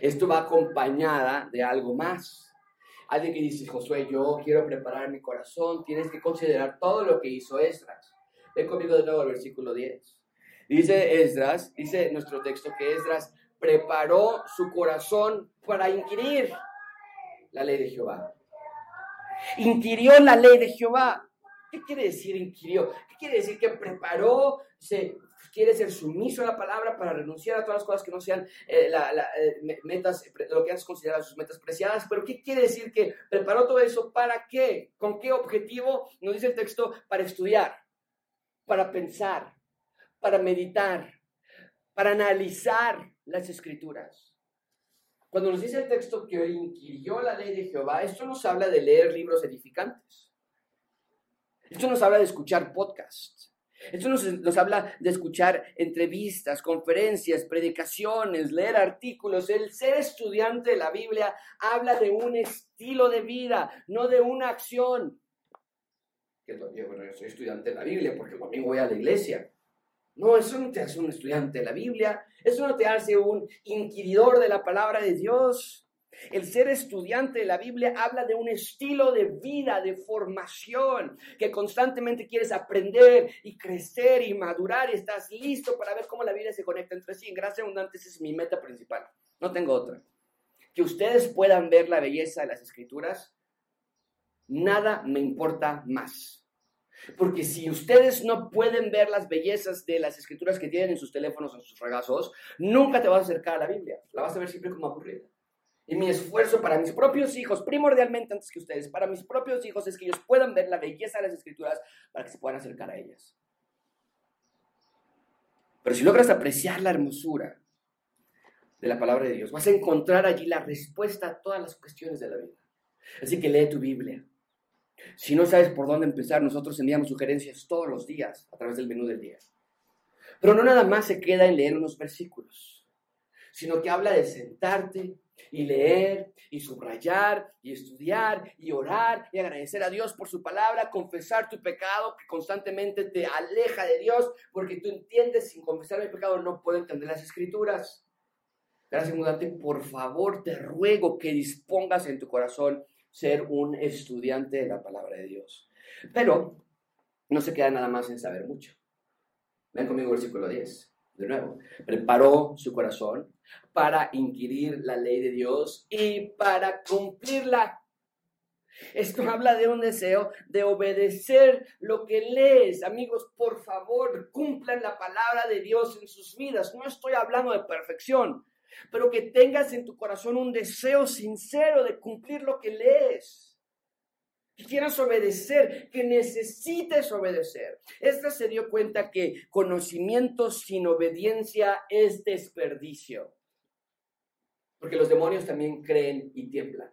Esto va acompañada de algo más. Alguien que dice, Josué, yo quiero preparar mi corazón, tienes que considerar todo lo que hizo Esdras. Ven conmigo de nuevo al versículo 10. Dice Esdras, dice nuestro texto que Esdras preparó su corazón para inquirir la ley de Jehová. Inquirió la ley de Jehová. ¿Qué quiere decir inquirió? ¿Qué quiere decir que preparó, se quiere ser sumiso a la palabra para renunciar a todas las cosas que no sean eh, eh, metas, lo que antes considerado sus metas preciadas. Pero ¿qué quiere decir que preparó todo eso? ¿Para qué? ¿Con qué objetivo? Nos dice el texto, para estudiar, para pensar, para meditar, para analizar las escrituras. Cuando nos dice el texto que inquirió la ley de Jehová, esto nos habla de leer libros edificantes. Esto nos habla de escuchar podcasts. Esto nos, habla de escuchar entrevistas, conferencias, predicaciones, leer artículos. El ser estudiante de la Biblia habla de un estilo de vida, no de una acción. Que bueno, yo soy estudiante de la Biblia porque domingo voy a la iglesia. No, eso no te hace un estudiante de la Biblia, eso no te hace un inquiridor de la palabra de Dios. El ser estudiante de la Biblia habla de un estilo de vida, de formación, que constantemente quieres aprender y crecer y madurar y estás listo para ver cómo la Biblia se conecta entre sí. En gracia abundante esa es mi meta principal. No tengo otra. Que ustedes puedan ver la belleza de las escrituras, nada me importa más. Porque si ustedes no pueden ver las bellezas de las escrituras que tienen en sus teléfonos o en sus regazos, nunca te vas a acercar a la Biblia. La vas a ver siempre como aburrida. Y mi esfuerzo para mis propios hijos, primordialmente antes que ustedes, para mis propios hijos es que ellos puedan ver la belleza de las escrituras para que se puedan acercar a ellas. Pero si logras apreciar la hermosura de la palabra de Dios, vas a encontrar allí la respuesta a todas las cuestiones de la vida. Así que lee tu Biblia. Si no sabes por dónde empezar, nosotros enviamos sugerencias todos los días a través del menú del día. Pero no nada más se queda en leer unos versículos, sino que habla de sentarte y leer y subrayar y estudiar y orar y agradecer a Dios por su palabra, confesar tu pecado que constantemente te aleja de Dios porque tú entiendes sin confesar el pecado no puedo entender las escrituras. Gracias, mudante, por favor te ruego que dispongas en tu corazón ser un estudiante de la palabra de Dios. Pero no se queda nada más en saber mucho. Ven conmigo versículo 10. De nuevo, preparó su corazón para inquirir la ley de Dios y para cumplirla. Esto habla de un deseo de obedecer lo que lees. Amigos, por favor, cumplan la palabra de Dios en sus vidas. No estoy hablando de perfección, pero que tengas en tu corazón un deseo sincero de cumplir lo que lees que quieras obedecer, que necesites obedecer. Esta se dio cuenta que conocimiento sin obediencia es desperdicio. Porque los demonios también creen y tiemblan.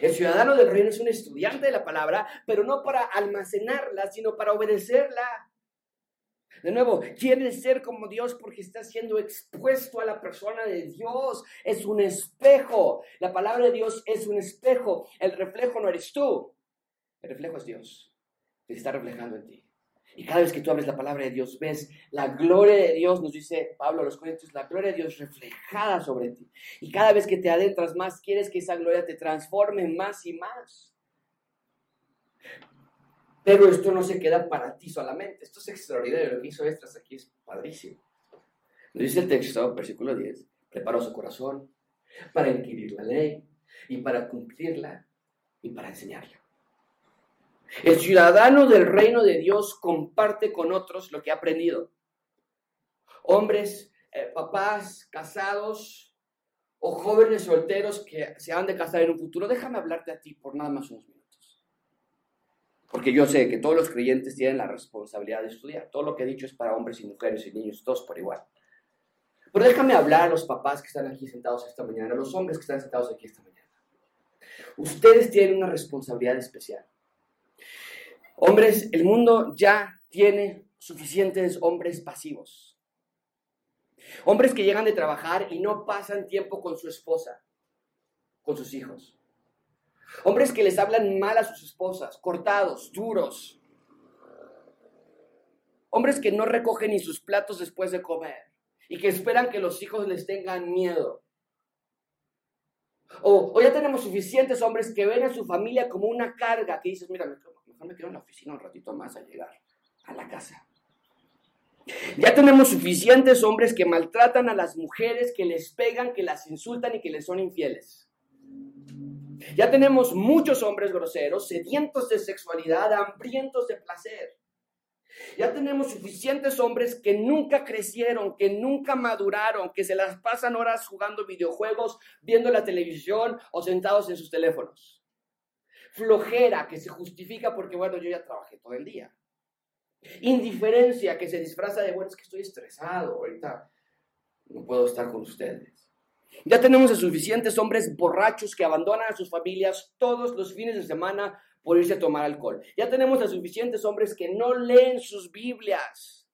El ciudadano del reino es un estudiante de la palabra, pero no para almacenarla, sino para obedecerla. De nuevo, quiere ser como Dios porque está siendo expuesto a la persona de Dios. Es un espejo. La palabra de Dios es un espejo. El reflejo no eres tú. El reflejo es Dios. Que está reflejando en ti. Y cada vez que tú abres la palabra de Dios, ves la gloria de Dios, nos dice Pablo a los Corintios, la gloria de Dios reflejada sobre ti. Y cada vez que te adentras más, quieres que esa gloria te transforme más y más. Pero esto no se queda para ti solamente. Esto es extraordinario. Lo que hizo Estras aquí es padrísimo. Nos dice el texto, versículo 10, preparó su corazón para inquirir la ley y para cumplirla y para enseñarla. El ciudadano del reino de Dios comparte con otros lo que ha aprendido. Hombres, eh, papás, casados o jóvenes solteros que se han de casar en un futuro, déjame hablarte a ti por nada más unos minutos. Porque yo sé que todos los creyentes tienen la responsabilidad de estudiar. Todo lo que he dicho es para hombres y mujeres y niños, todos por igual. Pero déjame hablar a los papás que están aquí sentados esta mañana, a los hombres que están sentados aquí esta mañana. Ustedes tienen una responsabilidad especial. Hombres, el mundo ya tiene suficientes hombres pasivos. Hombres que llegan de trabajar y no pasan tiempo con su esposa, con sus hijos. Hombres que les hablan mal a sus esposas, cortados, duros. Hombres que no recogen ni sus platos después de comer y que esperan que los hijos les tengan miedo. O, ya tenemos suficientes hombres que ven a su familia como una carga, que dices, mira, me quedo en la oficina un ratito más a llegar a la casa. Ya tenemos suficientes hombres que maltratan a las mujeres, que les pegan, que las insultan y que les son infieles. Ya tenemos muchos hombres groseros, sedientos de sexualidad, hambrientos de placer. Ya tenemos suficientes hombres que nunca crecieron, que nunca maduraron, que se las pasan horas jugando videojuegos, viendo la televisión o sentados en sus teléfonos flojera que se justifica porque, bueno, yo ya trabajé todo el día. Indiferencia que se disfraza de, bueno, es que estoy estresado, ahorita no puedo estar con ustedes. Ya tenemos a suficientes hombres borrachos que abandonan a sus familias todos los fines de semana por irse a tomar alcohol. Ya tenemos a suficientes hombres que no leen sus Biblias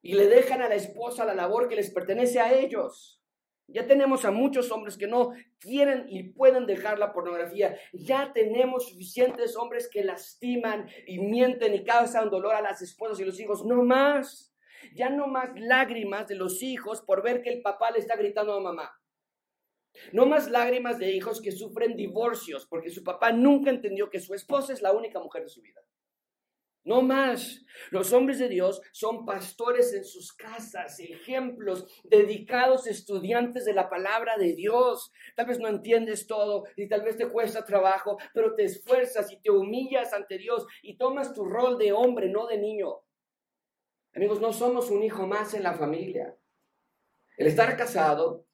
y le dejan a la esposa la labor que les pertenece a ellos. Ya tenemos a muchos hombres que no quieren y pueden dejar la pornografía. Ya tenemos suficientes hombres que lastiman y mienten y causan dolor a las esposas y los hijos. No más. Ya no más lágrimas de los hijos por ver que el papá le está gritando a mamá. No más lágrimas de hijos que sufren divorcios porque su papá nunca entendió que su esposa es la única mujer de su vida. No más. Los hombres de Dios son pastores en sus casas, ejemplos, dedicados estudiantes de la palabra de Dios. Tal vez no entiendes todo y tal vez te cuesta trabajo, pero te esfuerzas y te humillas ante Dios y tomas tu rol de hombre, no de niño. Amigos, no somos un hijo más en la familia. El estar casado,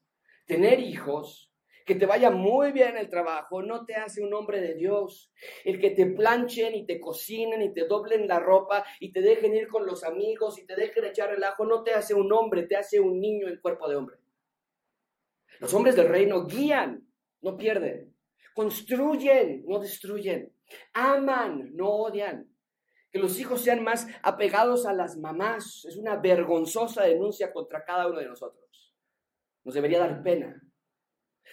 tener hijos, que te vaya muy bien el trabajo no te hace un hombre de Dios. El que te planchen y te cocinen y te doblen la ropa y te dejen ir con los amigos y te dejen echar el ajo no te hace un hombre, te hace un niño en cuerpo de hombre. Los hombres del reino guían, no pierden. Construyen, no destruyen. Aman, no odian. Que los hijos sean más apegados a las mamás es una vergonzosa denuncia contra cada uno de nosotros. Nos debería dar pena.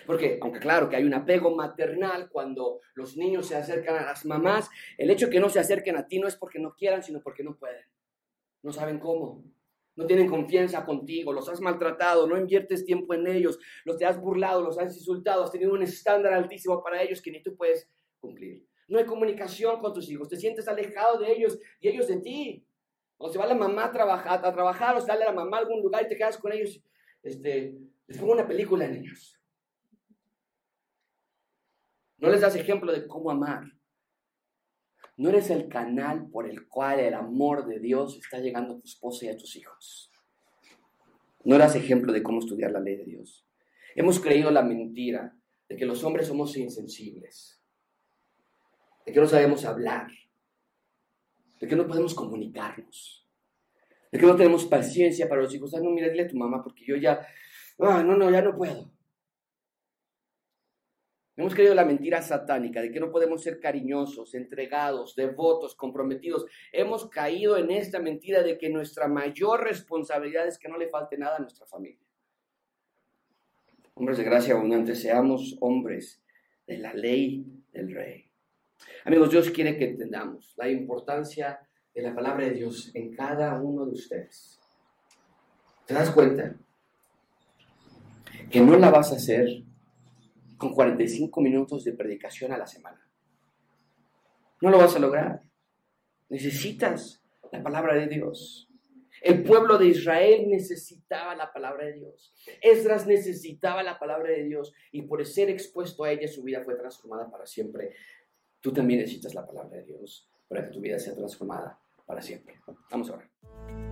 Porque, aunque claro que hay un apego maternal cuando los niños se acercan a las mamás, el hecho de que no se acerquen a ti no es porque no quieran, sino porque no pueden. No saben cómo. No tienen confianza contigo, los has maltratado, no inviertes tiempo en ellos, los te has burlado, los has insultado, has tenido un estándar altísimo para ellos que ni tú puedes cumplir. No hay comunicación con tus hijos, te sientes alejado de ellos y ellos de ti. O se va la mamá a trabajar, a trabajar o sale la mamá a algún lugar y te quedas con ellos. Este, les pongo una película, niños. No les das ejemplo de cómo amar. No eres el canal por el cual el amor de Dios está llegando a tu esposa y a tus hijos. No das ejemplo de cómo estudiar la ley de Dios. Hemos creído la mentira de que los hombres somos insensibles, de que no sabemos hablar, de que no podemos comunicarnos, de que no tenemos paciencia para los hijos. Ah, no, mira, dile a tu mamá porque yo ya, ah, no, no, ya no puedo. Hemos creído la mentira satánica de que no podemos ser cariñosos, entregados, devotos, comprometidos. Hemos caído en esta mentira de que nuestra mayor responsabilidad es que no le falte nada a nuestra familia. Hombres de gracia abundante, seamos hombres de la ley del rey. Amigos, Dios quiere que entendamos la importancia de la palabra de Dios en cada uno de ustedes. ¿Te das cuenta? Que no la vas a hacer con 45 minutos de predicación a la semana. No lo vas a lograr. Necesitas la palabra de Dios. El pueblo de Israel necesitaba la palabra de Dios. Esdras necesitaba la palabra de Dios y por ser expuesto a ella su vida fue transformada para siempre. Tú también necesitas la palabra de Dios para que tu vida sea transformada para siempre. Vamos a orar.